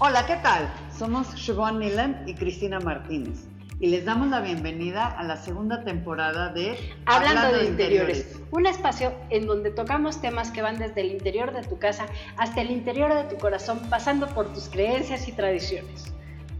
Hola, ¿qué tal? Somos Siobhan Nilan y Cristina Martínez y les damos la bienvenida a la segunda temporada de Hablando, de, interiores, un espacio en donde tocamos temas que van desde el interior de tu casa hasta el interior de tu corazón, pasando por tus creencias y tradiciones.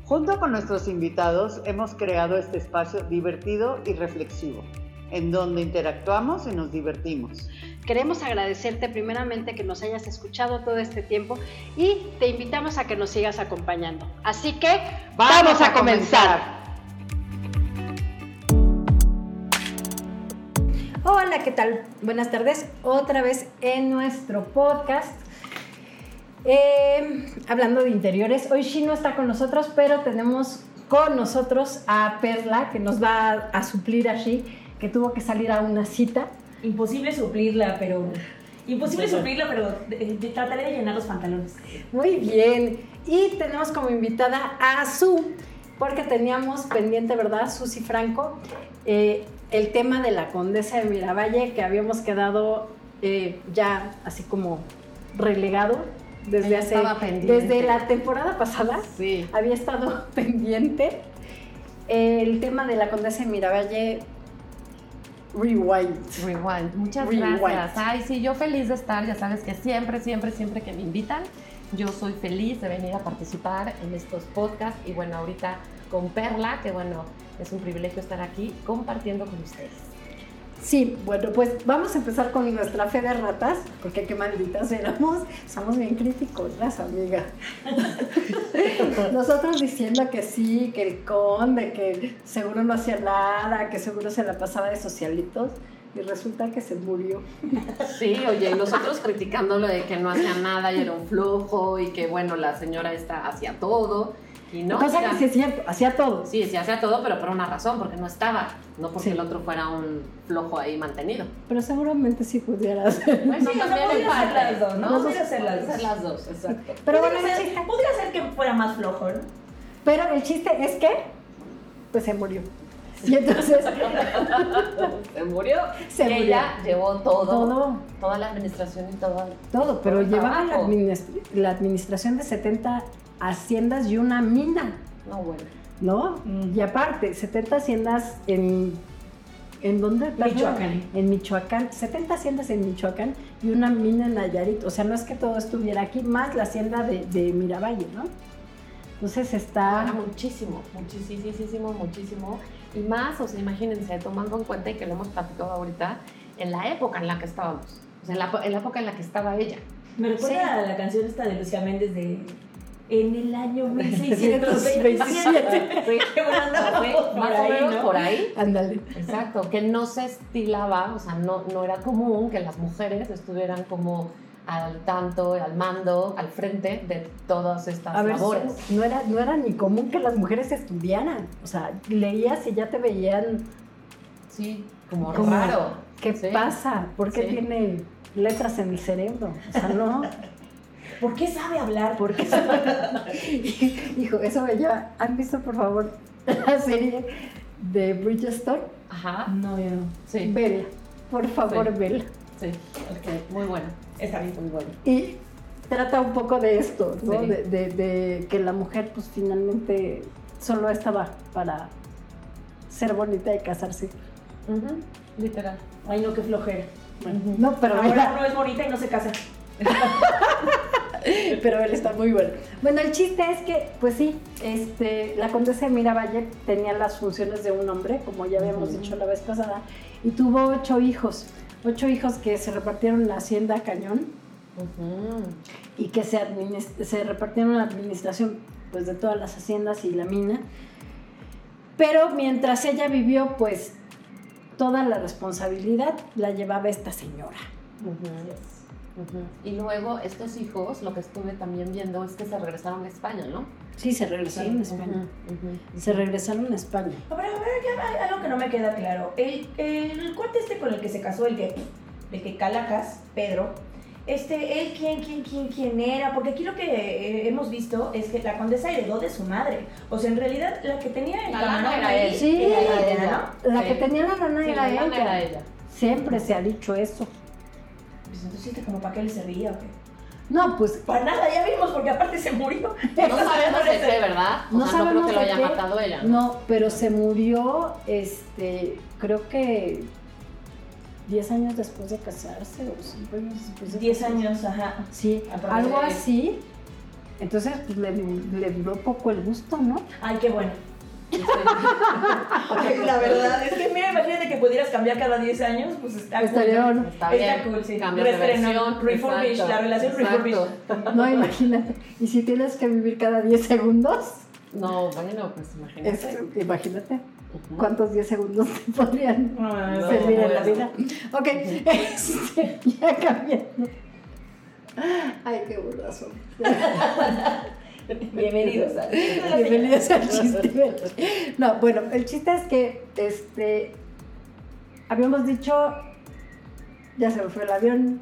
Junto con nuestros invitados hemos creado este espacio divertido y reflexivo, en donde interactuamos y nos divertimos. Queremos agradecerte primeramente que nos hayas escuchado todo este tiempo y te invitamos a que nos sigas acompañando. Así que vamos, a, comenzar. Hola, ¿qué tal? Buenas tardes. Otra vez en nuestro podcast. Eh, hablando de interiores, hoy Shino está con nosotros, pero tenemos con nosotros a Perla, que nos va a, suplir allí, que tuvo que salir a una cita imposible suplirla, pero imposible suplirla, pero trataré de llenar los pantalones. Muy bien. Y tenemos como invitada a Su, porque teníamos pendiente, ¿verdad, Susi Franco? Eh, el tema de la condesa de Miravalle, que habíamos quedado eh, ya así como relegado desde hace desde la temporada pasada. Sí. Había estado pendiente. El tema de la condesa de Miravalle Rewind. Rewind. Muchas gracias. Ay, sí, yo feliz de estar. Ya sabes que siempre, siempre, siempre que me invitan, yo soy feliz de venir a participar en estos podcasts. Y bueno, ahorita con Perla, que bueno, es un privilegio estar aquí compartiendo con ustedes. Sí, bueno, pues vamos a empezar con nuestra fe de ratas, porque qué malditas éramos. Somos bien críticos, las amigas. Nosotros diciendo que sí, que el conde, que seguro no hacía nada, que seguro se la pasaba de socialitos. Y resulta que se murió. Sí, oye, y nosotros criticándolo de que no hacía nada y era un flojo y que, bueno, la señora esta hacía todo no, Cosa que sí es cierto, hacía todo. Sí, sí hacía todo, pero por una razón, porque no estaba, no porque el otro fuera un flojo ahí mantenido. Pero seguramente sí pudiera. Bueno, sí, también no podría ser las dos, ¿no? No podría ser las, dos. las dos, exacto. Pero bueno, ser, podría ser que fuera más flojo, ¿no? Pero el chiste es que, pues se murió. Y entonces se murió. Se murió. Ella llevó todo, todo, toda la administración y todo. Todo, pero llevaba la, la, administración de 70 haciendas y una mina. No, bueno. ¿No? Y aparte, 70 haciendas en... ¿En dónde? Michoacán. En Michoacán. 70 haciendas en Michoacán y una mina en Nayarit. O sea, no es que todo estuviera aquí, más la hacienda de, de Miravalle, ¿no? Entonces está... muchísimo, muchísimo, muchísimo. Y más, o sea, imagínense, tomando en cuenta y que lo hemos platicado ahorita, en la época en la que estábamos. O sea, en la, en la época en la que estaba ella. Me recuerda a la canción esta de Lucía Méndez de en el año 1627. más o menos por ahí. Ándale. Exacto, que no se estilaba, o sea, no, no era común que las mujeres estuvieran como al tanto, al mando, al frente de todas estas labores. no, era, no era ni común que las mujeres estudiaran. O sea, leías y ya te veían. Sí, como, raro. ¿Qué pasa? ¿Por qué tiene letras en el cerebro? O sea, no. ¿Por qué sabe hablar? ¿Por qué sabe Hijo, eso me lleva. ¿Han visto, por favor, la serie de Bridgestone? Ajá. No, yo no. Sí. Vela. Por favor, sí. vela. Sí, ok. Muy bueno. Está bien, muy bueno. Y trata un poco de esto, ¿no? De, de, que la mujer, pues finalmente solo estaba para ser bonita y casarse. Literal. Ay, no, qué flojera. No, pero ahora uno es bonita y no se casa. Pero él está muy bueno. Bueno, el chiste es que, pues sí, este, la condesa de Miravalle tenía las funciones de un hombre, como ya habíamos dicho la vez pasada, y tuvo ocho hijos. Ocho hijos que se repartieron la hacienda Cañón y que se, se repartieron la administración pues, de todas las haciendas y la mina. Pero mientras ella vivió, pues toda la responsabilidad la llevaba esta señora. Y luego estos hijos, lo que estuve también viendo es que se regresaron a España, ¿no? Sí, se regresaron a España. Se regresaron a España. A ver, a ver, ya hay algo que no me queda claro. El, el cuate este con el que se casó, el que, el que Calacas, Pedro, este, él quién, quién, quién, quién era, porque aquí lo que eh, hemos visto es que la condesa heredó de su madre. O sea, en realidad la que tenía el la lana era él. Sí, la que tenía la lana era, ella. Siempre se ha dicho eso. Pues entonces, ¿como para qué le servía o qué? No, pues. Para nada, ya vimos, porque aparte se murió. No sabemos de qué, ¿verdad? O No sea, no sabemos creo que lo haya qué. matado ella. No, pero se murió, este, creo que 10 años después de casarse o 5 años después de 10 casarse. años, ajá. Sí, algo así. Entonces, pues le, le duró poco el gusto, ¿no? Ay, qué bueno. Ay, la verdad, es que mira, imagínate que pudieras cambiar cada 10 años, pues está cool. Estaría bueno. Está bien. Está cool, sí. Versión. refurbish, la relación exacto. refurbish. No, imagínate. Y si tienes que vivir cada 10 segundos, No, bueno, pues imagínate. es- imagínate cuántos 10 segundos te podrían Ay, No, servir en la vida. Ok, este, ya cambiando. Ay, qué burrazo. Bienvenidos al chiste. No, bueno, el chiste es que este habíamos dicho ya se me fue el avión.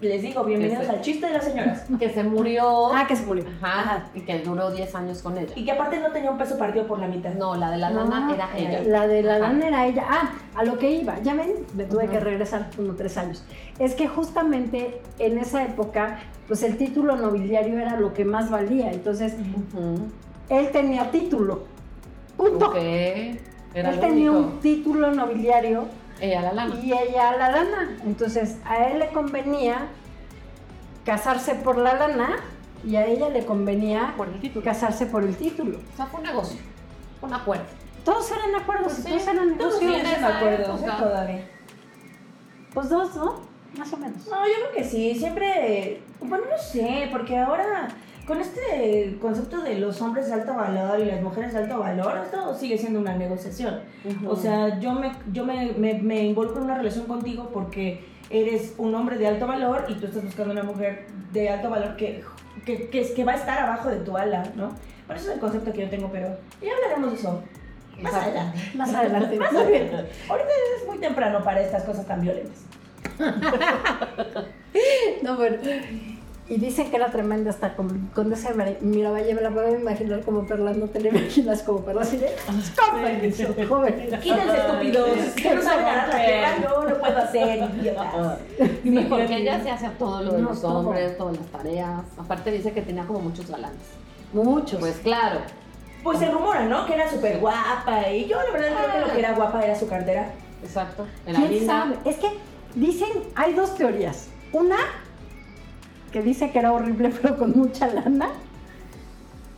Les digo, bienvenidos al chiste de las señoras. Que se murió. Ah, que se murió. Ajá. Y que duró 10 años con ella. Y que aparte no tenía un peso partido por la mitad. No, la de la lana No, era ella. La de la Ajá. lana era ella. Ah, a lo que iba. Ya ven, me tuve que regresar como tres años. Es que justamente en esa época, pues el título nobiliario era lo que más valía. Entonces, él tenía título. Punto. Ok. Era él tenía único. un título nobiliario Ella la lana. y ella la lana. Entonces, a él le convenía casarse por la lana y a ella le convenía Por el título. casarse por el título. O sea, fue un negocio. Un acuerdo. Todos eran acuerdos, Pues sí, todos eran Todos negocios. esa acuerdos, época. Todavía. Pues dos, ¿no? Más o menos. No, yo creo que sí, siempre, bueno, no sé, porque ahora con este concepto de los hombres de alto valor y las mujeres de alto valor, esto sigue siendo una negociación. O sea, yo me, yo me, me, me involucro en una relación contigo porque eres un hombre de alto valor y tú estás buscando una mujer de alto valor que, que, que, que va a estar abajo de tu ala, ¿no? Bueno, ese es el concepto que yo tengo, pero ya hablaremos de eso más Exacto. adelante. Más adelante. Más adelante. Ahorita es muy temprano para estas cosas tan violentas. No, bueno. Y dicen que era tremenda hasta con, con ese Miravalle, me la puedo imaginar como Perla, no te la imaginas como Perla, así de, "Escópense, jóvenes". Quítense estúpidos, que no la guerra, yo lo puedo hacer, idiotas. Sí, porque ella se hacía todo lo de No, los todo. hombres, todas las tareas. Aparte dice que tenía como muchos galanes. Muchos. Pues claro. Pues se rumora, ¿no? Que era súper guapa y yo la verdad creo que lo que era guapa era su cartera. Exacto. Era ¿Quién sabe? Es que dicen, hay dos teorías. Una, que dice que era horrible pero con mucha lana.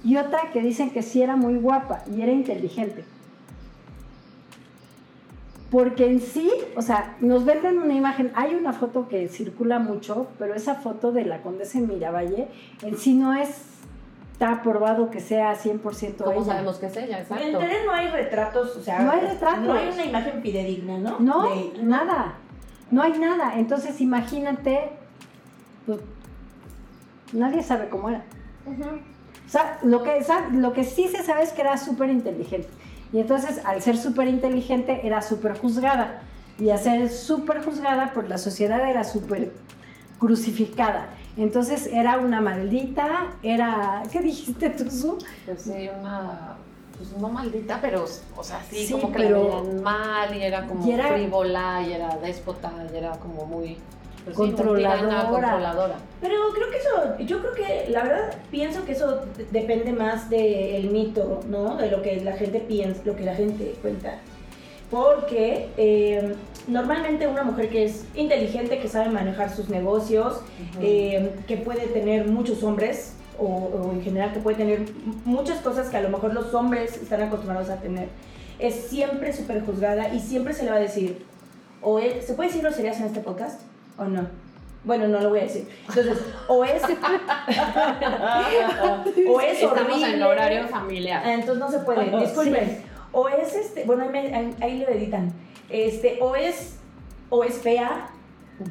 Y otra que dicen que sí era muy guapa y era inteligente. Porque en sí, o sea, nos venden una imagen, hay una foto que circula mucho, pero esa foto de la condesa en Miravalle en sí no es, está probado que sea 100% ¿Cómo ella. sabemos que es ella? En Exacto. tele no hay retratos, o sea, No hay retratos. No hay una imagen fidedigna, ¿no? No, De nada. No hay nada. Entonces imagínate, pues, nadie sabe cómo era. O sea, lo que, lo que sí se sabe es que era súper inteligente. Y entonces, al ser súper inteligente, era súper juzgada. Y al ser súper juzgada, por la sociedad era súper crucificada. Entonces, era una maldita, era... ¿Qué dijiste tú, Su? Pues sí, una. Pues no maldita, pero, o sea, sí, Sí, como que pero- la veían mal y era como Y era- frívola y era déspota y era como muy. Pues sí, Controladora. tirana, controladora. Pero creo que eso, yo creo que, la verdad, pienso que eso de- depende más del mito, ¿no? De lo que la gente piensa, lo que la gente cuenta. Porque eh, normalmente una mujer que es inteligente, que sabe manejar sus negocios, eh, que puede tener muchos hombres, o, o en general que puede tener muchas cosas que a lo mejor los hombres están acostumbrados a tener, es siempre súper juzgada y siempre se le va a decir, o es- ¿se puede decir groserías en este podcast o no? Bueno, no lo voy a decir. Entonces, o es, o es Estamos horrible. en horario familiar. Ah, entonces no se puede, disculpen. O es este, bueno, ahí, me- ahí- ahí le editan. Este, o es, o es fea,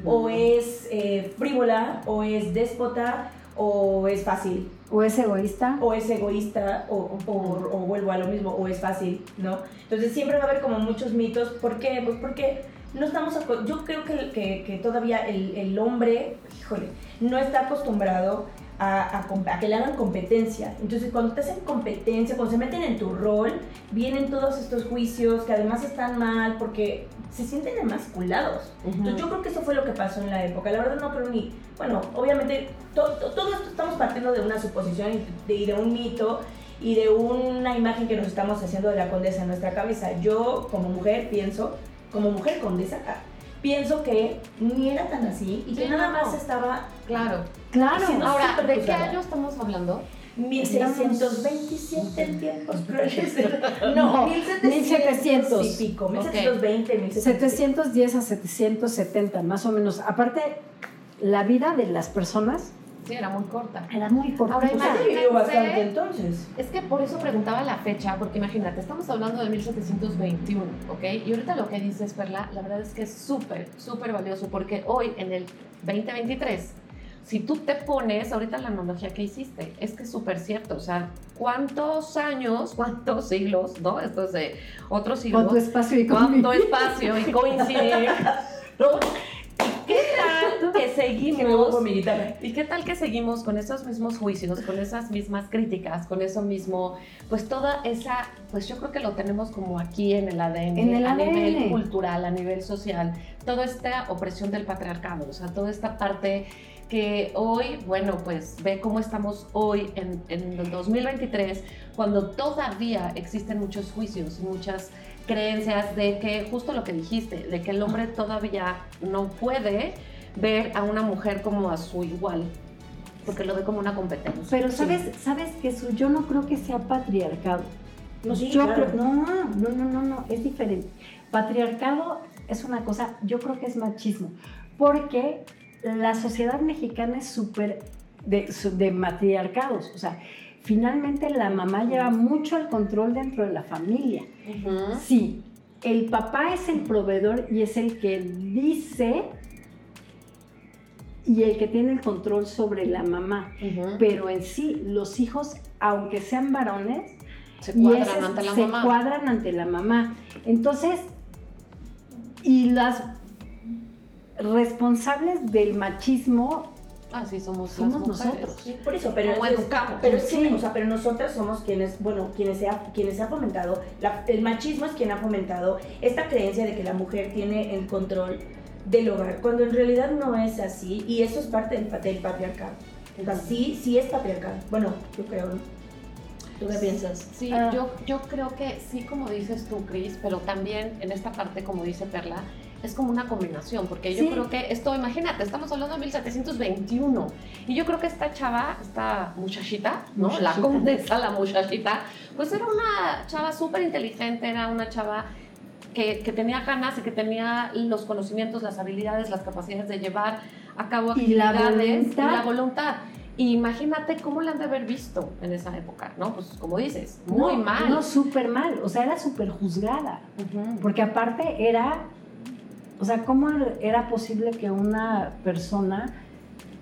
o es eh, frívola, o es déspota, o es fácil, ¿O es egoísta? o es egoísta, o, o, o vuelvo a lo mismo, o es fácil, ¿no? Entonces siempre va a haber como muchos mitos. ¿Por qué? Pues porque no estamos, yo creo que, que, que todavía el, el hombre, híjole, no está acostumbrado a, a a, que le hagan competencia. Entonces, cuando te hacen competencia, cuando se meten en tu rol, vienen todos estos juicios que además están mal porque se sienten emasculados. Entonces, yo creo que eso fue lo que pasó en la época. La verdad, no creo ni. Bueno, obviamente, todo esto estamos partiendo de una suposición y de, un mito y de una imagen que nos estamos haciendo de la condesa en nuestra cabeza. Yo, como mujer, pienso, como mujer condesa, pienso que ni era tan así y que nada más estaba. Claro. Claro. Ahora, ¿de qué año estamos hablando? 1627 en tiempos crueles. No, 1700 y pico, 1720, 1710 a 770, más o menos. Aparte, la vida de las personas Sí, era muy corta. Era muy corta. Ahora imagínate, bastante entonces. Es que por eso preguntaba la fecha, porque imagínate, estamos hablando de 1721, ¿ok? Y ahorita lo que dices, Perla, la verdad es que es súper, súper valioso, porque hoy, en el 2023, si tú te pones, ahorita la analogía que hiciste, es que es súper cierto, o sea, ¿cuántos años, cuántos siglos, no? Esto es de otros siglos. ¿Cuánto espacio y ¿Cuánto espacio y coincidir? ¿no? ¿Qué tal que seguimos? ¿Y qué tal que seguimos con esos mismos juicios, con esas mismas críticas, con eso mismo? Pues toda esa, pues yo creo que lo tenemos como aquí en el ADN, en el a ADN. nivel cultural, a nivel social, toda esta opresión del patriarcado, o sea, toda esta parte que hoy, bueno, pues ve cómo estamos hoy en, en el 2023, cuando todavía existen muchos juicios, muchas creencias de que, justo lo que dijiste, de que el hombre todavía no puede ver a una mujer como a su igual, porque lo ve como una competencia. Pero sabes, sabes que eso yo no creo que sea patriarcado. No, sí, yo claro. creo, no, no, no, no, no, es diferente. Patriarcado es una cosa, yo creo que es machismo, porque la sociedad mexicana es súper de, de matriarcados, o sea, finalmente la mamá lleva mucho el control dentro de la familia. Ujú. Sí, el papá es el proveedor y es el que dice y el que tiene el control sobre la mamá. Pero en sí, los hijos, aunque sean varones, se cuadran ese- ante la se mamá. cuadran ante la mamá. Entonces, y las responsables del machismo Ah, sí, somos, Somos nosotros. Sí, por eso, pero Como educamos. Pero es que, Sí. o sea, pero nosotras somos quienes, bueno, quienes se ha, quienes se ha fomentado, la- el machismo es quien ha fomentado esta creencia de que la mujer tiene el control del hogar, cuando en realidad no es así, y eso es parte del, del patriarcado. O sea, sí, sí es patriarcado. Bueno, yo creo, ¿no? ¿Tú qué piensas? Sí, Ah. yo, yo creo que sí, como dices tú, Cris, pero también en esta parte, como dice Perla, es como una combinación, porque yo Sí. creo que esto, imagínate, estamos hablando de 1721, y yo creo que esta chava, esta muchachita, ¿no? La Muchachita. condesa, la muchachita, pues era una chava súper inteligente, era una chava que, que tenía ganas y que tenía los conocimientos, las habilidades, las capacidades de llevar a cabo Y la actividades voluntad. y la voluntad. Y imagínate cómo la han de haber visto en esa época, ¿no? Pues como dices, muy no, mal. No, súper mal. O sea, era súper juzgada. Ujú. Porque aparte era, o sea, ¿cómo era posible que una persona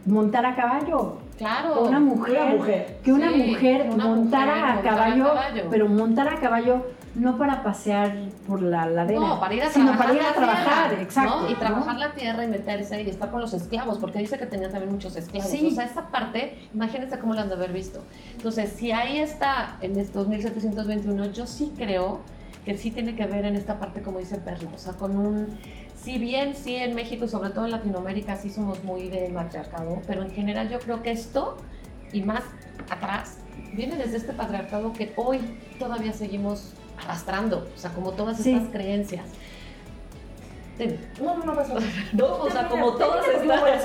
montara a caballo? Claro. Una mujer, Una mujer. que una Sí, mujer una montara mujer a montara a caballo, caballo. pero montara a caballo no para pasear por la ladera, No, para ir a sino para ir a trabajar, tierra, exacto. ¿no? Y ¿no? trabajar la tierra y meterse y estar con los esclavos, porque dice que tenía también muchos esclavos. Sí. O sea, esa parte, imagínense cómo la han de haber visto. Entonces, si ahí está en estos 1721, yo sí creo que sí tiene que ver en esta parte, como dice Perla, o sea, con un. Si bien sí en México y sobre todo en Latinoamérica sí somos muy de matriarcado, pero en general yo creo que esto, y más atrás, viene desde este patriarcado que hoy todavía seguimos arrastrando, o sea, como todas Sí. estas creencias. No, no, no pasa nada. O sea, como todas estas-.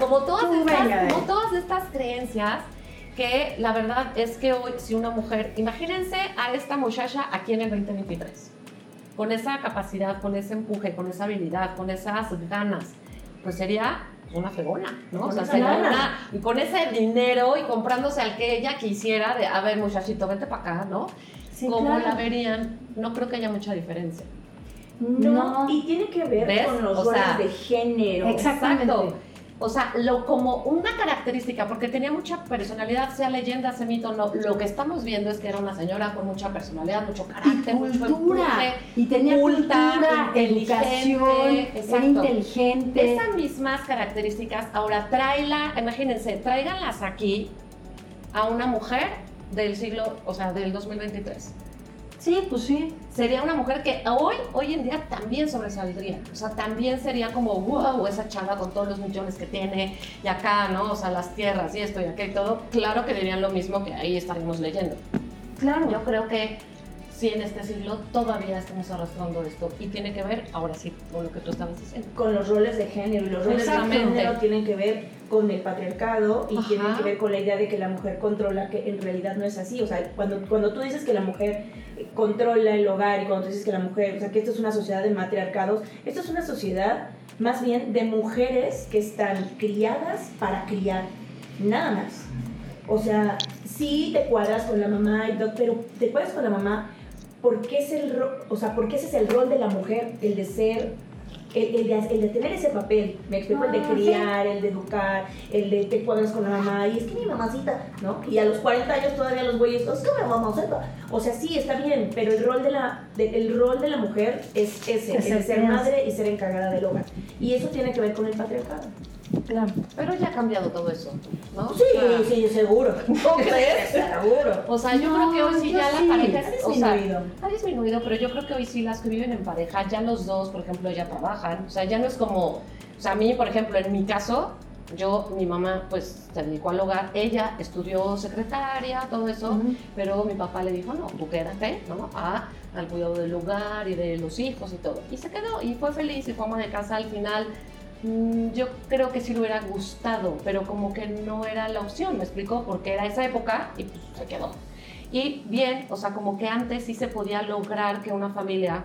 Como todas, estas, como todas estas creencias que la verdad es que hoy si una mujer, imagínense a esta muchacha aquí en el 2023, con esa capacidad, con ese empuje, con esa habilidad, con esas ganas, pues sería una fregona, ¿no? Con o sea, sería una- y con ese dinero y comprándose al que ella quisiera de, a ver muchachito, vente para acá, ¿no? Sí, ¿Cómo claro. la verían? No creo que haya mucha diferencia. No, No, y tiene que ver ¿Ves? con los O roles sea, de género. Exactamente. Exacto. o sea, lo, como una característica, porque tenía mucha personalidad, sea leyenda, sea mito, no, lo que estamos viendo es que era una señora con mucha personalidad, mucho carácter, y cultura, y tenía cultura, educación, era inteligente. Esas mismas características, ahora tráela, imagínense, tráiganlas aquí a una mujer del siglo, o sea, del 2023 Sí, pues sí. Sería una mujer que hoy, hoy en día también sobresaldría. O sea, también sería como, wow, esa chava con todos los millones que tiene y acá, ¿no? O sea, las tierras y esto y aquello y todo. Claro que dirían lo mismo que ahí estaríamos leyendo. Claro. Yo creo que sí en este siglo todavía estamos arrastrando esto y tiene que ver, ahora sí, con lo que tú estabas diciendo. Con los roles de género y los roles de género tienen que ver con el patriarcado y tienen que ver con la idea de que la mujer controla, que en realidad no es así. O sea, cuando, cuando tú dices que la mujer controla el hogar y cuando tú dices que la mujer, o sea, que esto es una sociedad de matriarcados, esto es una sociedad más bien de mujeres que están criadas para criar, nada más. O sea, sí te cuadras con la mamá y todo, pero te cuadras con la mamá porque es el, o sea, porque ese es el rol de la mujer, el de ser el, de, tener ese papel, me explico, el de ah, criar, el de educar, el de te cuadras con la mamá, y es que mi mamacita, ¿no? Y a los 40 años todavía los güeyes, es que mi mamá O sea, sí, está bien, pero el rol de la, el rol de la mujer es ese, el de ser madre y ser encargada del hogar. Y eso tiene que ver con el patriarcado. Claro. Pero ya ha cambiado todo eso, ¿no? Sí, sí, seguro. ¿No crees? seguro. O sea, yo creo que hoy sí ya la pareja ha disminuido. ha disminuido, pero yo creo que hoy sí las que viven en pareja, ya los dos, por ejemplo, ya trabajan. O sea, ya no es como. O sea, a mí, por ejemplo, en mi caso, yo, mi mamá, pues se dedicó al hogar. Ella estudió secretaria, todo eso, pero mi papá le dijo, no, tú quédate, ¿no? A, al cuidado del hogar y de los hijos y todo. Y se quedó y fue feliz y fue ama de casa al final yo creo que sí le hubiera gustado, pero como que no era la opción, ¿me explicó? Porque era esa época y pues se quedó. Y bien, o sea, como que antes sí se podía lograr que una familia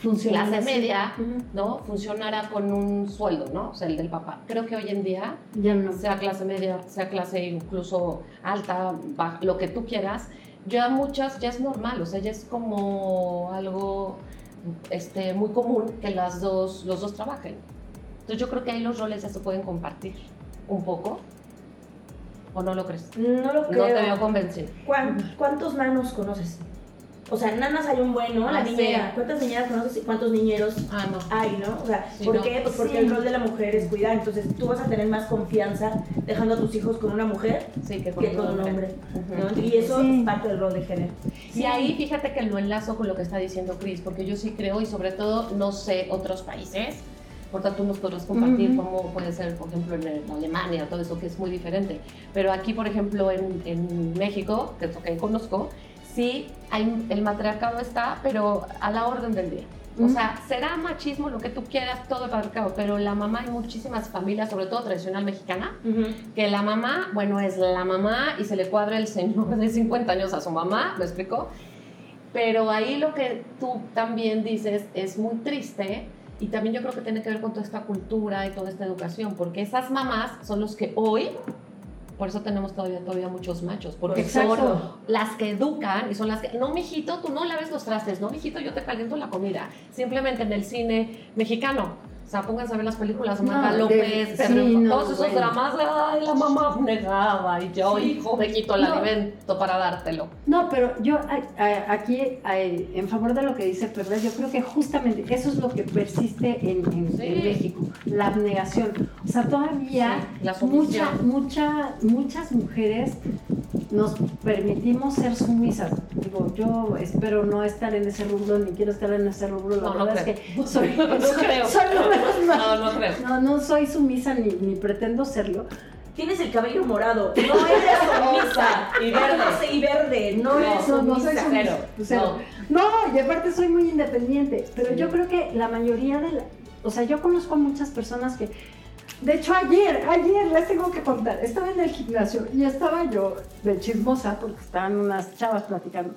clase media, ¿no? Funcionara con un sueldo, ¿no? O sea, el del papá. Creo que hoy en día, ya no. sea clase media, sea clase incluso alta, lo que tú quieras, ya muchas, ya es normal, o sea, ya es como algo este, muy común que las dos, los dos trabajen. Entonces yo creo que ahí los roles ya se pueden compartir un poco. ¿O no lo crees? No lo creo. No te veo convencido. ¿Cuántos nanos conoces? O sea, nanas hay un buen, ¿no? La ah, niñera. ¿Cuántas niñeras conoces y cuántos niñeros ah, no. hay, no? O sea, ¿por qué? Pues porque el rol de la mujer es cuidar. Entonces tú vas a tener más confianza dejando a tus hijos con una mujer que con, un hombre. Y eso es parte del rol de género. Y ahí fíjate que lo enlazo con lo que está diciendo Chris, porque yo sí creo y sobre todo no sé otros países por tanto, nos podrás compartir cómo puede ser, por ejemplo, en, Alemania, todo eso que es muy diferente. Pero aquí, por ejemplo, en, en México, que es lo que conozco, sí, hay, el matriarcado está, pero a la orden del día. O sea, será machismo, lo que tú quieras, todo el patriarcado, pero la mamá, hay muchísimas familias, sobre todo tradicional mexicana, que la mamá, bueno, es la mamá y se le cuadra el señor de 50 años a su mamá, ¿me explico? Pero ahí lo que tú también dices es muy triste, y también yo creo que tiene que ver con toda esta cultura y toda esta educación, porque esas mamás son los que hoy, por eso tenemos todavía, todavía muchos machos, porque son las que educan y son las que, no, mijito, tú no laves los trastes, no, mijito, yo te caliento la comida. Simplemente en el cine mexicano, o sea, pónganse a ver las películas de Marta López, todos esos dramas, ay, la mamá negaba y yo, hijo, me quito el alimento para dártelo. No, pero yo aquí, en favor de lo que dice Pedro, yo creo que justamente eso es lo que persiste en, México, la abnegación. O sea, todavía mucha, mucha, muchas mujeres nos permitimos ser sumisas. Digo, yo espero no estar en ese rubro, ni quiero estar en ese rubro. La verdad es que soy, no, creo. no, no creo. No, no soy sumisa ni, ni pretendo serlo. Tienes el cabello morado. No eres sumisa. y verde. Y verde. No, eres no, no soy sumisa. Cero. No. y aparte soy muy independiente. Pero yo creo que la mayoría de la. O sea, yo conozco a muchas personas que de hecho, ayer, ayer les tengo que contar, estaba en el gimnasio y estaba yo de chismosa porque estaban unas chavas platicando.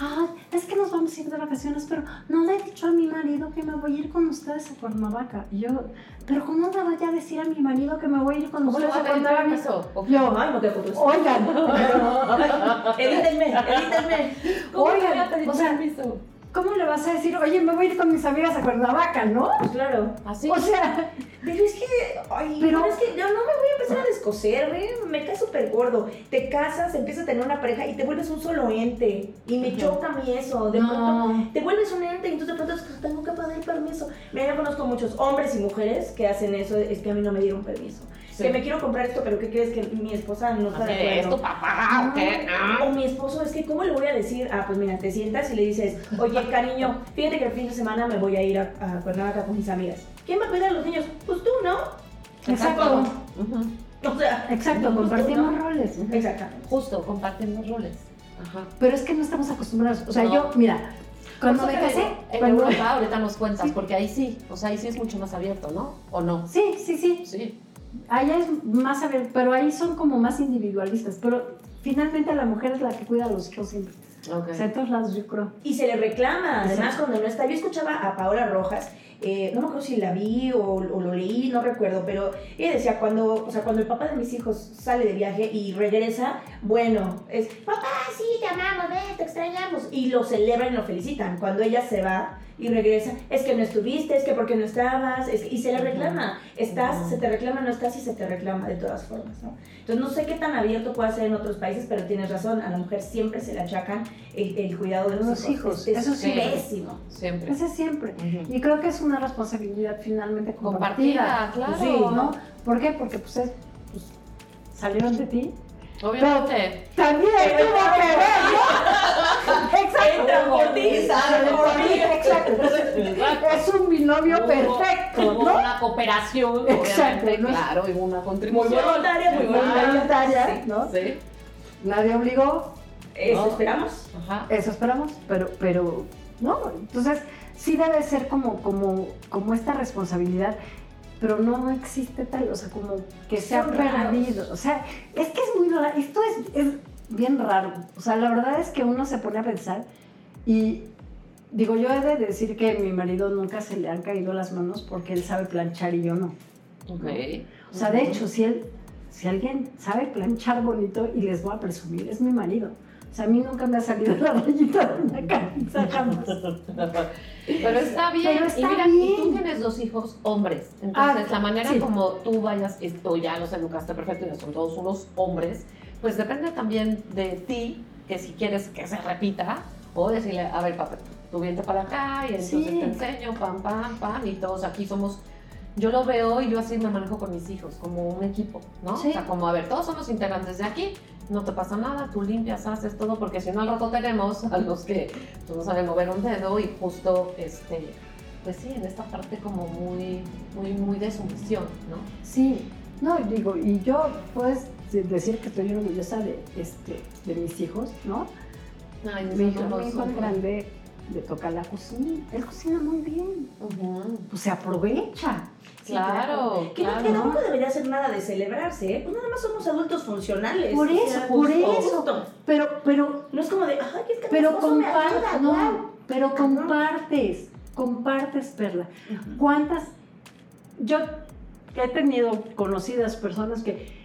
Ah, es que nos vamos a ir de vacaciones, pero no le he dicho a mi marido que me voy a ir con ustedes a Cuernavaca. Y yo, pero ¿cómo le voy a decir a mi marido que me voy a ir con ustedes a Cuernavaca? Yo, ay, no te Oigan, edítenme, edítenme. Oigan, o sea, ¿cómo le vas a decir, oye, me voy a ir con mis amigas a Cuernavaca, no? Pues claro. Así. O sea, Pero es que, ay, Pero- pero es que yo no me voy a empezar a descoser, ¿eh? me cae súper gordo. Te casas, empiezas a tener una pareja y te vuelves un solo ente. Y me Ujú. choca a mí eso. De No. pronto te vuelves un ente y entonces de pronto tengo que pedir permiso. Mira, yo conozco muchos hombres y mujeres que hacen eso, es que a mí no me dieron permiso. Sí. Que me quiero comprar esto, pero ¿qué crees que mi esposa no está de ¿Es tu acuerdo? papá o qué? Ah. O mi esposo, es que ¿cómo le voy a decir? Ah, pues mira, te sientas y le dices, oye, cariño, fíjate que el fin de semana me voy a ir a, a Cuernavaca con mis amigas. ¿Quién va a cuidar a los niños? Pues tú, ¿no? exacto. O sea, exacto, compartimos roles. Exactamente. Justo, compartiendo roles. Ajá. Pero es que no estamos acostumbrados. O sea, No. yo, mira, cuando me casé, En cuando... Europa ahorita nos cuentas, porque ahí sí, o sea, ahí sí es mucho más abierto, ¿no? ¿O no? Sí, sí, sí. Sí. Allá es más abierto, pero ahí son como más individualistas. Pero finalmente la mujer es la que cuida a los hijos siempre. Ok. O sea, en todos lados yo creo. Y se le reclama, además Exacto. cuando no está. Yo escuchaba a Paola Rojas, eh, no me acuerdo si la vi o, o lo leí, no recuerdo, pero ella decía, cuando, o sea, cuando el papá de mis hijos sale de viaje y regresa, bueno, es, papá, sí, te amamos, ven, te extrañamos. Y lo celebran y lo felicitan. Cuando ella se va y regresa, es que no estuviste, es que porque no estabas, es que- y se le reclama. Estás, se te reclama, no estás y se te reclama de todas formas, ¿no? Entonces no sé qué tan abierto puede ser en otros países, pero tienes razón, a la mujer siempre se le achacan el, el cuidado de los, Los hijos, Es, es eso sí. pésimo. Siempre. Ese siempre. Ujú. Y creo que es una responsabilidad finalmente compartida. Compartida, claro. Sí, ¿no? ¿Por qué? Porque pues, es, pues, salieron de ti. Obviamente. También tuvo que ver, ¿no? Exacto. Ti, salen por mí. Exacto. Entonces, es un binomio Hubo- perfecto, hubo ¿no? una cooperación, Exacto, ¿no? claro, y una Muy contribución. voluntaria, muy Muy voluntaria. voluntaria, ¿no? Sí. Nadie obligó, Eso No. esperamos. Ajá. eso esperamos, pero, pero, no. Entonces, sí debe ser como, como, como esta responsabilidad, pero no existe tal, o sea, como que se ha perdido. O sea, es que es muy raro, esto es, es bien raro. O sea, la verdad es que uno se pone a pensar y digo, yo he de decir que a mi marido nunca se le han caído las manos porque él sabe planchar y yo no. Ok. O sea, de hecho, si él, si alguien sabe planchar bonito y les voy a presumir, es mi marido. O sea, a mí nunca me ha salido la rayita de una camisa jamás. Pero está bien. Pero está y mira, y bien. tú tienes dos hijos hombres. Entonces, Ah, la manera sí. como tú vayas, esto ya los educaste perfecto, ya son todos unos hombres, pues depende también de ti, que si quieres que se repita, o decirle, a ver, papá, tú vente para acá y entonces Sí. te enseño, pam, pam, pam, y todos aquí somos. Yo lo veo y yo así me manejo con mis hijos, como un equipo, ¿no? Sí. O sea, como, a ver, todos somos integrantes de aquí, no te pasa nada, tú limpias, haces todo, porque si no al rato tenemos a los que pues, no saben mover un dedo y justo, este, pues sí, en esta parte como muy, muy, muy de sumisión, ¿no? Sí, no, digo, y yo puedes decir que estoy orgullosa de, este, de mis hijos, ¿no? Ay, Mi hijo, mi hijo grande le toca la cocina. Él cocina muy bien. Ujú. Pues se aprovecha. Sí, Claro, Que, no, claro. que tampoco debería ser nada de celebrarse, ¿eh? Pues nada más somos adultos funcionales. Por o eso, sea, por justo, eso. justo. Pero, pero, No es como de, ay, es que pero compartes, no, pero compartes, compartes, Perla. ¿Cuántas? Yo he tenido conocidas personas que,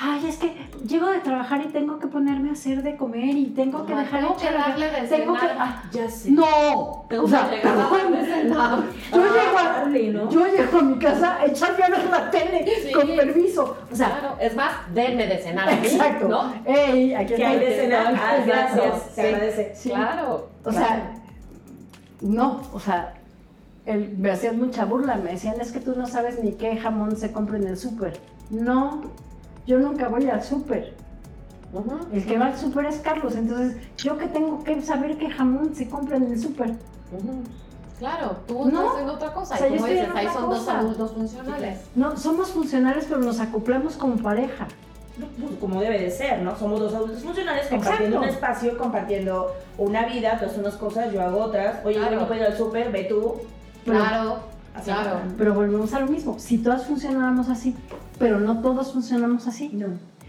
ay, es que llego de trabajar y tengo que ponerme a hacer de comer y tengo que dejar tengo que darle de tengo que, cenar. ah, Ya sé. no, Tengo o sea, perdón, cenar. yo llego a, ¿no? yo llego a mi casa a echarme a ver la tele Sí. con permiso, o sea, Claro, es más, denme de cenar exacto, ¿no? Ey, aquí Que hay de cenar. Ah, gracias. Se Sí. agradece. Sí. Claro. O sea, no, o sea, me hacían mucha burla, me decían, es que tú no sabes ni qué jamón se compra en el súper. No, yo nunca voy al súper. El que va al súper es Carlos, entonces yo que tengo que saber qué jamón se compra en el súper. Claro, tú No. estás en otra cosa. O sea, y yo como dices, ahí son dos adultos funcionales. No, somos funcionales, pero nos acoplamos como pareja. Pues, como debe de ser, ¿no? Somos dos adultos funcionales compartiendo Exacto. un espacio, compartiendo una vida, tú haces unas cosas, yo hago otras. Oye, Claro. yo no puedo ir al súper, ve tú. Pero- claro, Así claro. Pero volvemos a lo mismo. Si todas funcionáramos así, pero no todos funcionamos así. No.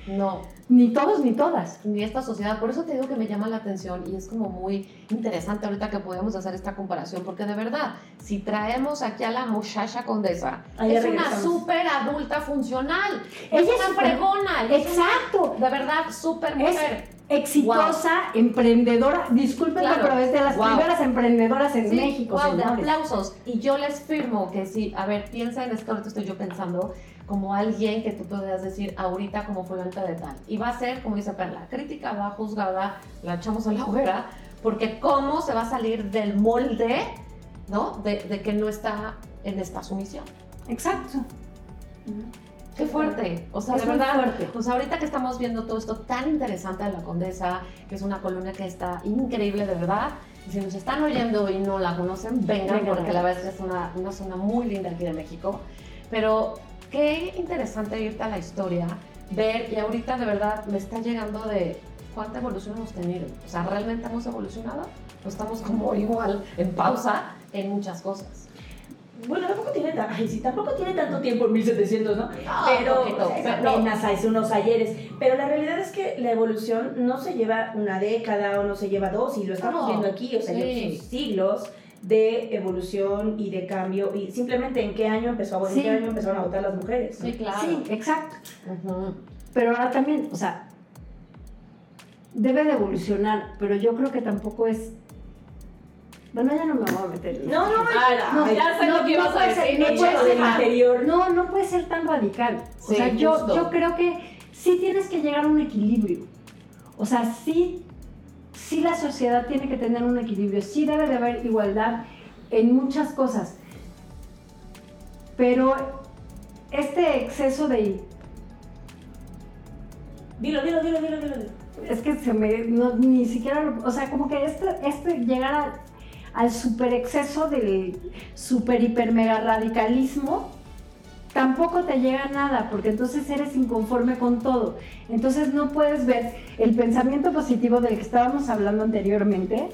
No, Ni todos ni todas. ni esta sociedad. Por eso te digo que me llama la atención y es como muy interesante ahorita que podemos hacer esta comparación, porque de verdad, si traemos aquí a la muchacha condesa, Ahí es una súper adulta funcional. Ella es es una es una- Exacto. de verdad, súper Es, mujer. exitosa, emprendedora, discúlpenme, pero es de las primeras emprendedoras en México. Wow, de aplausos. Y yo les firmo que sí, a ver, piensa en esto, ahorita estoy yo pensando, como alguien que tú podrías decir ahorita como fulanta de tal. Y va a ser, como dice Perla, criticada, juzgada, la echamos a la hoguera, porque cómo se va a salir del molde, ¿no? De, de que no está en esta sumisión. Exacto. Qué fuerte. O sea, de verdad, fuerte. pues ahorita que estamos viendo todo esto tan interesante de la Condesa, que es una columna que está increíble, de verdad. si nos están oyendo y no la conocen, vengan, porque la verdad es que es una, una zona muy linda aquí de México. Pero qué interesante irte a la historia, ver, y ahorita de verdad me está llegando de cuánta evolución hemos tenido. O sea, ¿realmente hemos evolucionado? ¿O estamos como igual en pausa en muchas cosas? Bueno, tampoco tiene, tampoco tiene tanto tiempo en 1700, ¿no? pero apenas hace unos ayeres. Pero la realidad es que la evolución no se lleva una década o no se lleva dos, y lo estamos viendo aquí, o sea, siglos de evolución y de cambio y simplemente en qué año empezó a, ¿en qué año empezaron a votar las mujeres. Sí, claro. Sí, exacto. Pero ahora también, o sea, debe de evolucionar, pero yo creo que tampoco es bueno, ya no me voy a meter. No, no, no, ya sé lo que ibas a decir. No puede ser No, no puede ser tan radical. o sea, yo, yo creo que sí tienes que llegar a un equilibrio. O sea, sí, sí la sociedad tiene que tener un equilibrio. Sí debe de haber igualdad en muchas cosas. Pero este exceso de... Dilo, dilo, dilo, dilo, dilo. Es que se me... ni siquiera... O sea, como que este, este llegar a al super exceso del super hiper mega radicalismo, tampoco te llega nada, porque entonces eres inconforme con todo. Entonces no puedes ver el pensamiento positivo del que estábamos hablando anteriormente,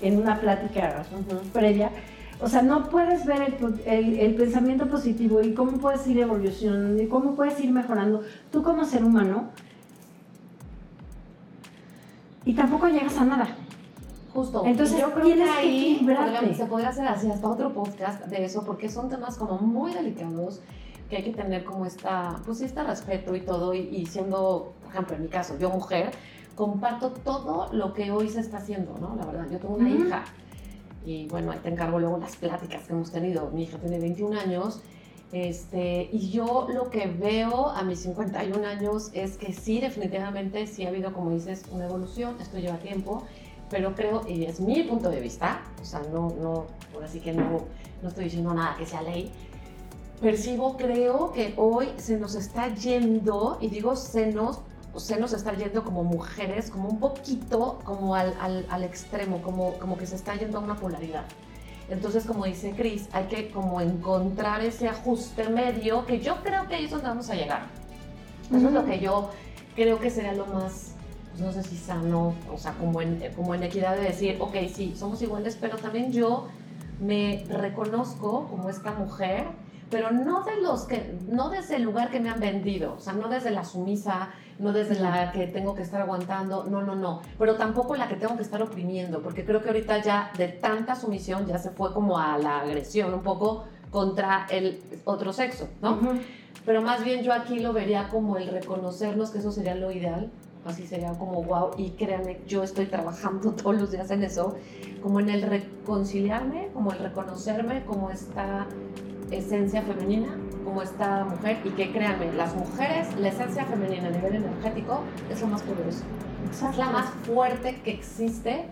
en una plática previa. O sea, no puedes ver el, el, pensamiento positivo y cómo puedes ir evolucionando y cómo puedes ir mejorando tú como ser humano. Y tampoco llegas a nada. Justo. Entonces, yo creo que ahí se podría hacer así hasta otro podcast de eso, porque son temas como muy delicados que hay que tener como esta, pues este respeto y todo, y, siendo, por ejemplo, en mi caso, yo mujer, comparto todo lo que hoy se está haciendo, ¿no? La verdad, yo tengo una hija y bueno, ahí te encargo luego las pláticas que hemos tenido. Mi hija tiene 21 años este, y yo lo que veo a mis 51 años es que sí, definitivamente sí ha habido, como dices, una evolución, esto lleva tiempo pero creo, y es mi punto de vista, o sea, no, no, por así que no, no estoy diciendo nada que sea ley, percibo, creo que hoy se nos está yendo, y digo se nos, se nos está yendo como mujeres, como un poquito como al, al, al extremo, como, como que se está yendo a una polaridad. Entonces, como dice Cris, hay que como encontrar ese ajuste medio que yo creo que ahí es donde vamos a llegar. Eso es lo que yo creo que sería lo más pues, no sé si sano, o sea, como en, como en equidad de decir, ok, sí, somos iguales, pero también yo me reconozco como esta mujer, pero no de los que, no desde el lugar que me han vendido, o sea, no desde la sumisa, no desde la que tengo que estar aguantando, no, no, no, pero tampoco la que tengo que estar oprimiendo, porque creo que ahorita ya de tanta sumisión ya se fue como a la agresión un poco contra el otro sexo, ¿no? Pero más bien yo aquí lo vería como el reconocernos, que eso sería lo ideal, así sería como wow, y créanme, yo estoy trabajando todos los días en eso, como en el reconciliarme, como el reconocerme como esta esencia femenina, como esta mujer, y que créanme, las mujeres, la esencia femenina a nivel energético es lo más poderoso, es la más fuerte que existe,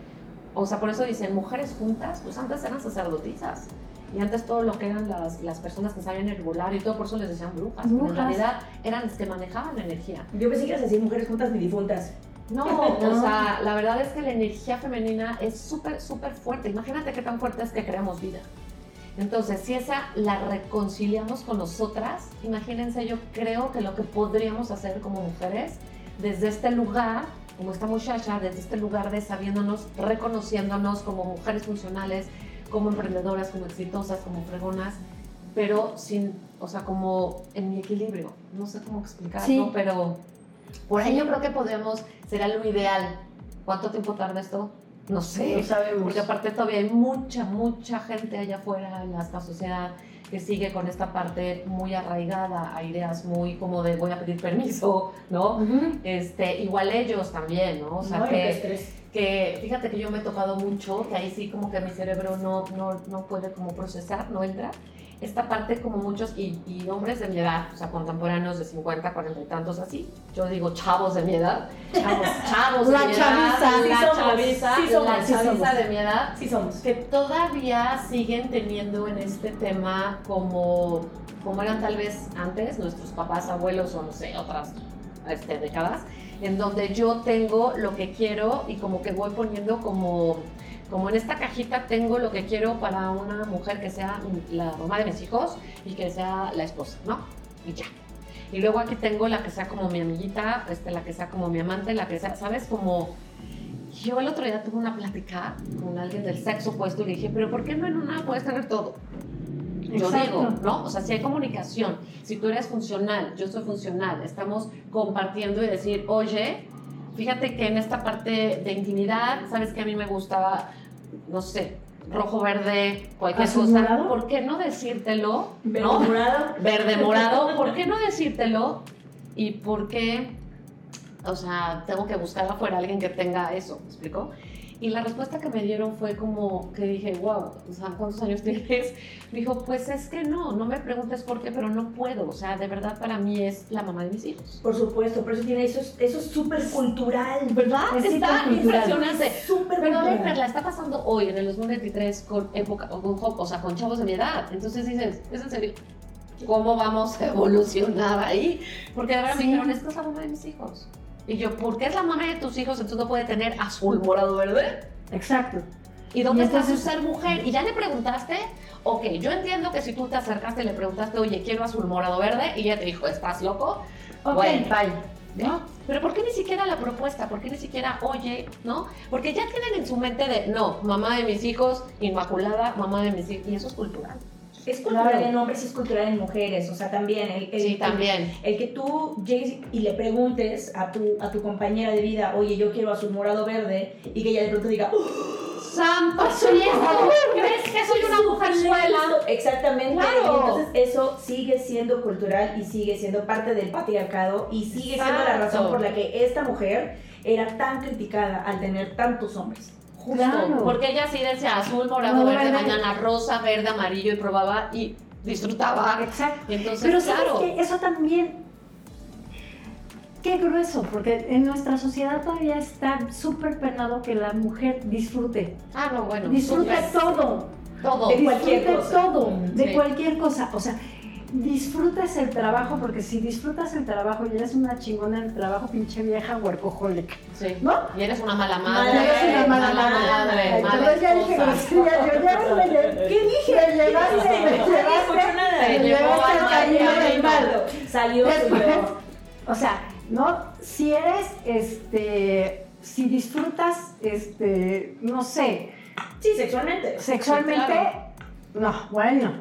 o sea, por eso dicen mujeres juntas, pues antes eran sacerdotisas y antes todo lo que eran las, las personas que sabían herbolario y todo, por eso les decían brujas. Pero en realidad eran las que manejaban la energía. Yo pensé que ibas a decir mujeres juntas ni difuntas. No, o sea, la verdad es que la energía femenina es súper, súper fuerte. Imagínate qué tan fuerte es que creamos vida. Entonces, si esa la reconciliamos con nosotras, imagínense, yo creo que lo que podríamos hacer como mujeres, desde este lugar, como esta muchacha, desde este lugar de sabiéndonos, reconociéndonos como mujeres funcionales, como emprendedoras, como exitosas, como fregonas, pero sin, o sea, como en mi equilibrio. No sé cómo explicarlo, pero por ahí yo creo que podemos, será lo ideal. ¿Cuánto tiempo tarda esto? No sé. No sabemos. Porque aparte todavía hay mucha, mucha gente allá afuera en esta sociedad que sigue con esta parte muy arraigada a ideas muy como de voy a pedir permiso, ¿no? este, igual ellos también, ¿no? O sea, que, que, fíjate que yo me he tocado mucho, que ahí sí como que mi cerebro no, no, no puede como procesar, no entra esta parte como muchos, y, hombres de mi edad, o sea, contemporáneos de 50, 40 y tantos así, yo digo chavos de mi edad, chavos, chavos de mi edad, la chaviza, la chaviza de mi edad, sí somos. que todavía siguen teniendo en este tema como, como eran tal vez antes nuestros papás, abuelos o no sé, otras este, décadas, en donde yo tengo lo que quiero y como que voy poniendo como como en esta cajita tengo lo que quiero para una mujer que sea la mamá de mis hijos y que sea la esposa, ¿no? Y ya. Y luego aquí tengo la que sea como mi amiguita, este, la que sea como mi amante, la que sea, ¿sabes? Como yo el otro día tuve una plática con alguien del sexo opuesto y le dije, pero ¿por qué no en una puedes tener todo? Yo digo, ¿no? O sea, si hay comunicación, si tú eres funcional, yo soy funcional, estamos compartiendo y decir, oye, fíjate que en esta parte de intimidad, sabes que a mí me gustaba no sé, rojo, verde, cualquier cosa, ¿por qué no decírtelo? Verde, morado. Verde, morado, ¿por qué no decírtelo? Y por qué, o sea, tengo que buscar afuera a alguien que tenga eso, ¿me explico? Y la respuesta que me dieron fue como que dije, wow, o sea, ¿cuántos años tienes? Me dijo, pues es que no, no me preguntes por qué, pero no puedo. O sea, de verdad para mí es la mamá de mis hijos. Por supuesto, pero eso tiene, eso es eso súper cultural, ¿verdad? Es está impresionante. Súper Pero a ver, la está pasando hoy, en el 2023, con época, con, o sea, con chavos de mi edad. Entonces dices, ¿es en serio? ¿Cómo vamos a evolucionar ahí? Porque de verdad me dijeron, esta es la mamá de mis hijos. Y yo, ¿por qué es la mamá de tus hijos? Entonces no puede tener azul, morado, verde. Exacto. ¿Y dónde está su ser mujer? ¿Y ya le preguntaste? Ok, yo entiendo que si tú te acercaste y le preguntaste, oye, quiero azul, morado, verde, y ella te dijo, ¿estás loco? Ok, bueno, bye. ¿no? Pero ¿por qué ni siquiera la propuesta? ¿Por qué ni siquiera, oye, no? Porque ya tienen en su mente de, no, mamá de mis hijos, inmaculada, mamá de mis hijos, y eso es cultural. Es cultural en hombres y es cultural en mujeres, o sea, también. El, sí, también. El, que tú llegues y le preguntes a tu, a tu compañera de vida, oye, yo quiero azul, morado, verde, y que ella de pronto diga, ¡Santo cielo! ¿Crees que soy una mujer suela? Exactamente. entonces eso sigue siendo cultural y sigue siendo parte del patriarcado y sigue siendo la razón por la que esta mujer era tan criticada al tener tantos hombres. Justo, porque ella sí decía azul, morado, verde, mañana rosa, verde, amarillo y probaba y disfrutaba. Exacto. Entonces, Pero claro. ¿sabes que Eso también. Qué grueso, porque en nuestra sociedad todavía está súper penado que la mujer disfrute. Ah, no, bueno. Disfrute todo. Todo. De cualquier cosa. todo. De cualquier cosa. O sea, disfrutas el trabajo, porque si disfrutas el trabajo y eres una chingona en el trabajo, pinche vieja huercojólica. Sí. ¿No? Y eres una mala madre. eres una mala, mala madre. madre ya dije grosería, yo ya me ¿Qué dije? Me llevaste, me llevaste, me llevaste al camino del mal. Salió O sea, ¿no? Si eres, este, si disfrutas, este, no sé. Sí, sexualmente. Sexualmente, no, bueno.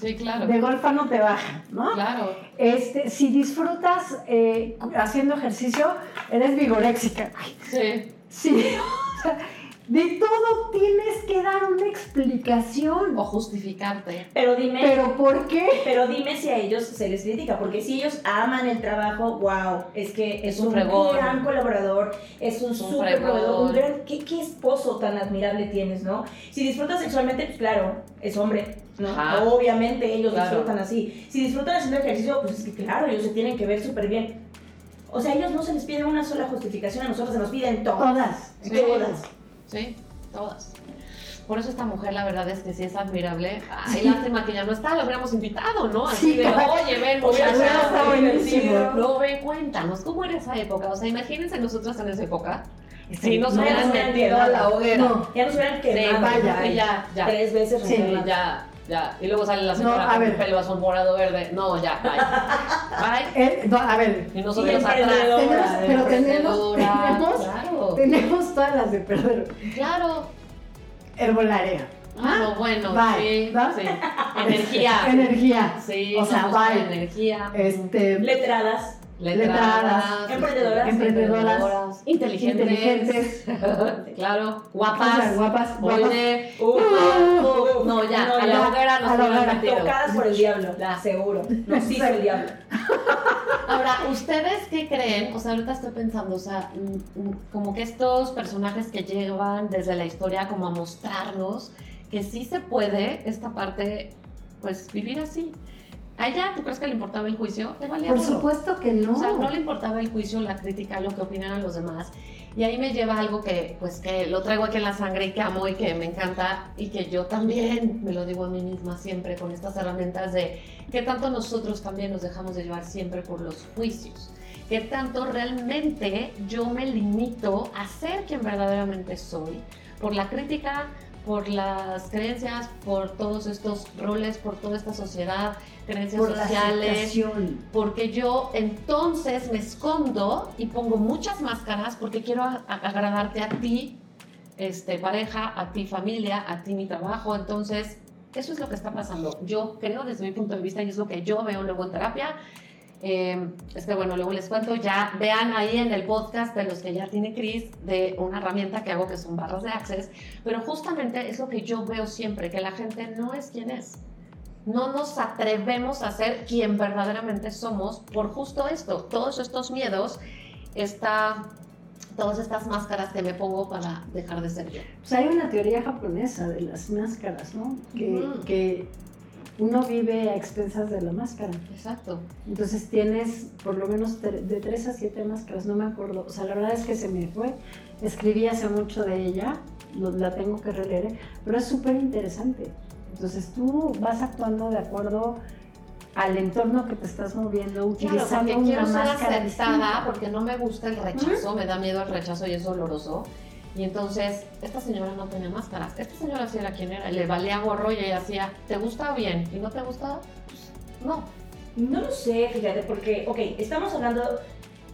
Sí, claro. De golfa no te baja, ¿no? Claro. Este, si disfrutas eh, haciendo ejercicio, eres vigoréxica. Sí. Sí. De todo tienes que dar una explicación. O justificarte. Pero dime. ¿Pero por qué? Pero dime si a ellos se les critica. Porque si ellos aman el trabajo, wow, es que es, un, gran colaborador, es un, súper proveedor, un gran. ¿qué, ¿qué, esposo tan admirable tienes, ¿no? Si disfrutas sexualmente, pues claro, es hombre. ¿no? Obviamente ellos disfrutan así. Si disfrutan haciendo ejercicio, pues es que claro, ellos se tienen que ver súper bien. O sea, a ellos no se les pide una sola justificación, a nosotros se nos piden todas. Todas. Sí, todas. Por eso esta mujer, la verdad es que sí es admirable. Ay, lástima que ya no está, la hubiéramos invitado, ¿no? Así de, oye, ven. No, ven, cuéntanos, ¿cómo era esa época? O sea, imagínense nosotros en esa época. Si nos hubieran metido a la hoguera. No, ya nos hubieran quemado. Sí, vaya, ya, ya. Tres veces. Sí, ya. Ya, y luego sale la señora no, con ver. pelo azul morado verde. No, ya, bye. bye. Eh, no, a ver. Y nosotros atrás. Tenemos, pero tenemos, tenemos, claro. tenemos todas las de perder. Claro. Herbolaria. Ah, bueno, bye. sí, ¿no? sí. Energía. Energía. Sí, o sea, bye. Energía. Este, Letradas. Letradas, emprendedoras, emprendedoras, inteligentes, claro, guapas, guapas, oye, no, ya, a la hoguera nos a tocadas por el diablo, la seguro, nos hizo el diablo. Ahora, ¿ustedes qué creen? O sea, ahorita estoy pensando, o sea, mm, mm, como que estos personajes que llevan desde la historia como a mostrarnos que sí se puede esta parte, pues, vivir así. ¿A ella tú crees que le importaba el juicio? Por supuesto que no. O sea, no le importaba el juicio, la crítica, lo que opinaran los demás. Y ahí me lleva algo que, pues, que lo traigo aquí en la sangre y que amo y que me encanta y que yo también me lo digo a mí misma siempre con estas herramientas de que tanto nosotros también nos dejamos de llevar siempre por los juicios. Que tanto realmente yo me limito a ser quien verdaderamente soy por la crítica, por las creencias, por todos estos roles, por toda esta sociedad, creencias sociales, porque yo entonces me escondo y pongo muchas máscaras porque quiero agradarte a ti, este, pareja, a ti familia, a ti mi trabajo, entonces eso es lo que está pasando. Yo creo desde mi punto de vista y es lo que yo veo luego en terapia eh, es que bueno, luego les cuento, ya vean ahí en el podcast de los que ya tiene Chris, de una herramienta que hago que son barras de access, pero justamente es lo que yo veo siempre, que la gente no es quien es. No nos atrevemos a ser quien verdaderamente somos por justo esto, todos estos miedos, esta, todas estas máscaras que me pongo para dejar de ser yo. Pues hay una teoría japonesa de las máscaras, ¿no? Que, que uno vive a expensas de la máscara. Exacto. Entonces tienes por lo menos de tres a siete máscaras, no me acuerdo. O sea, la verdad es que se me fue. Escribí hace mucho de ella, la tengo que releer, pero es súper interesante. Entonces tú vas actuando de acuerdo al entorno que te estás moviendo, utilizando claro, una quiero ser máscara aceptada, porque no me gusta el rechazo, me da miedo el rechazo y es doloroso. Y entonces, esta señora no tenía máscaras. Esta señora sí era quien era. Le valía gorro y ella hacía, ¿te gusta bien? ¿Y no te gusta? Pues no. No lo sé, fíjate, porque, ok, estamos hablando.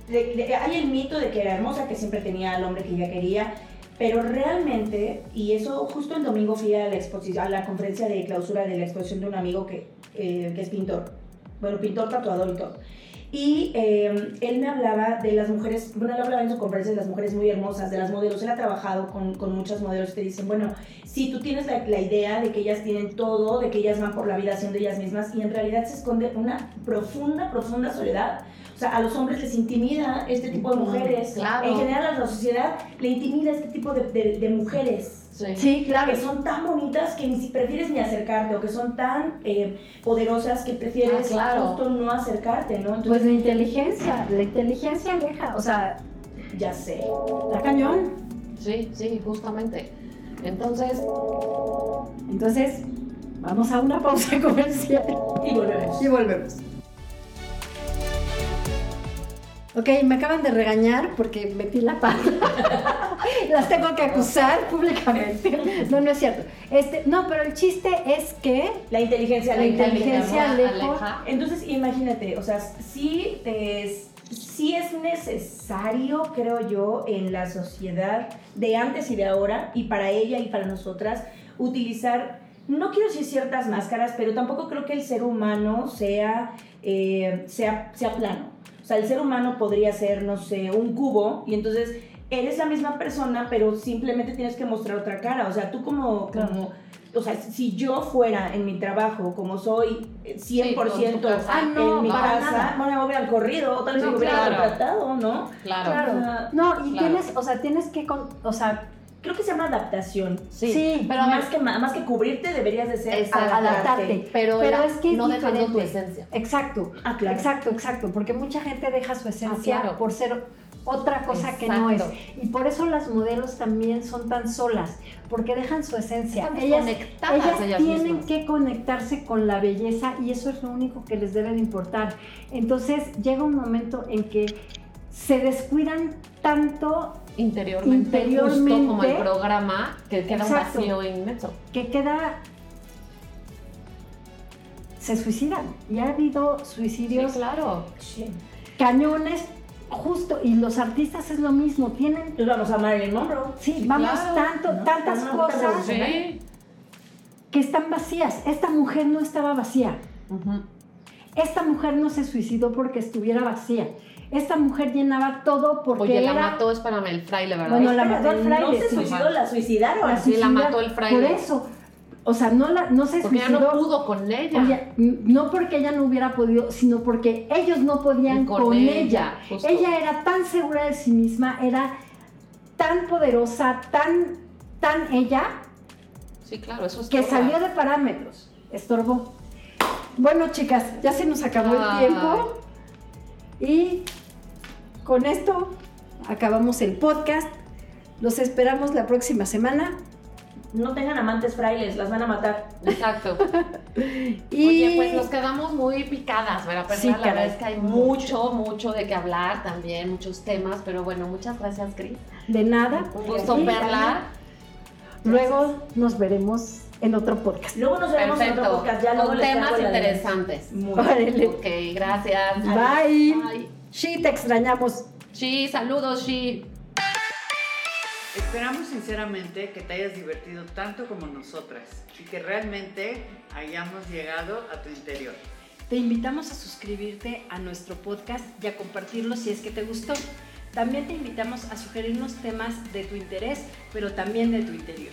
De, hay el mito de que era hermosa, que siempre tenía al hombre que ella quería. Pero realmente, y eso justo el domingo fui a la, exposición, a la conferencia de clausura de la exposición de un amigo que, eh, que es pintor. Bueno, pintor, tatuador y todo. Y em, él me hablaba de las mujeres, bueno, él hablaba en su conferencia de las mujeres muy hermosas, de las modelos. Él ha trabajado con, con muchas modelos que dicen, bueno, si tú tienes la, la, idea de que ellas tienen todo, de que ellas van por la vida siendo ellas mismas, y en realidad se esconde una profunda, profunda soledad. O sea, a los hombres les intimida este tipo de mujeres. Claro. En general a la sociedad le intimida este tipo de, de, de mujeres. Sí. claro. Que son tan bonitas que ni si prefieres ni acercarte o que son tan eh, poderosas que prefieres ah, justo no acercarte, ¿no? pues la inteligencia, la inteligencia aleja, o sea, ya sé. La cañón. Sí, sí, justamente. Entonces, entonces vamos a una pausa comercial y volvemos. Y volvemos. Ok, me acaban de regañar porque metí la pata. Las tengo que acusar públicamente. No, no es cierto. Este, no, pero el chiste es que la inteligencia, la inteligencia aleja. Entonces, imagínate, o sea, sí es, sí es necesario, creo yo, en la sociedad de antes y de ahora, y para ella y para nosotras, utilizar no quiero decir ciertas máscaras, pero tampoco creo que el ser humano sea, eh, sea, sea plano. O sea, el ser humano podría ser, no sé, un cubo y entonces eres la misma persona, pero simplemente tienes que mostrar otra cara. O sea, tú como, como o sea, si yo fuera en mi trabajo como soy 100% ah, no, en mi casa, bueno, me hubieran corrido, o tal vez me hubieran tratado, ¿no? Claro. claro. no, y tienes, o sea, tienes que, o sea, creo que se llama adaptación. Sí, pero más que, más que cubrirte deberías de ser adaptarte. Pero, es que no dejando tu esencia. Exacto, ah, claro. exacto, exacto, porque mucha gente deja su esencia ah, por ser otra cosa que no es. Y por eso las modelos también son tan solas, porque dejan su esencia. ellas, ellas, tienen que conectarse con la belleza y eso es lo único que les debe de importar. Entonces llega un momento en que se descuidan tanto interiormente, interiormente como el programa, que queda un vacío inmenso. Que queda... Se suicidan. Y ha habido suicidios. claro. Cañones, justo. Y los artistas es lo mismo. Tienen... Pues vamos a Marilyn Monroe. Sí, vamos tanto, tantas cosas que están vacías. Esta mujer no estaba vacía. Esta mujer no se suicidó porque estuviera vacía esta mujer llenaba todo porque Oye, la era... mató, espérame, el fraile, ¿verdad? Bueno, la mató el fraile. No se suicidó, la suicidaron. La Sí, la mató el fraile. Por eso. O sea, no, la, no se Porque ya suicidó. no pudo con ella. Oye, no porque ella no hubiera podido, sino porque ellos no podían con, con ella. ella, era tan segura de sí misma, era tan poderosa, tan, tan ella, Sí, claro, eso es que salió de parámetros. Estorbó. Bueno, chicas, ya se nos acabó el tiempo. Y con esto acabamos el podcast. Los esperamos la próxima semana. No tengan amantes frailes, las van a matar. Exacto. Y Oye, pues nos quedamos muy picadas, ¿verdad? Pero Sí, la verdad es que hay mucho, mucho de qué hablar también, muchos temas, pero bueno, muchas gracias, Cris. de nada. Un gusto verla. Luego nos veremos en otro podcast. Luego nos veremos en otro Perfecto. podcast. Ya luego Con temas interesantes. Muy Órale. Ok, gracias. Bye. Bye. Sí, te extrañamos. Sí, saludos, sí. Esperamos sinceramente que te hayas divertido tanto como nosotras y que realmente hayamos llegado a tu interior. Te invitamos a suscribirte a nuestro podcast y a compartirlo si es que te gustó. También te invitamos a sugerirnos temas de tu interés, pero también de tu interior.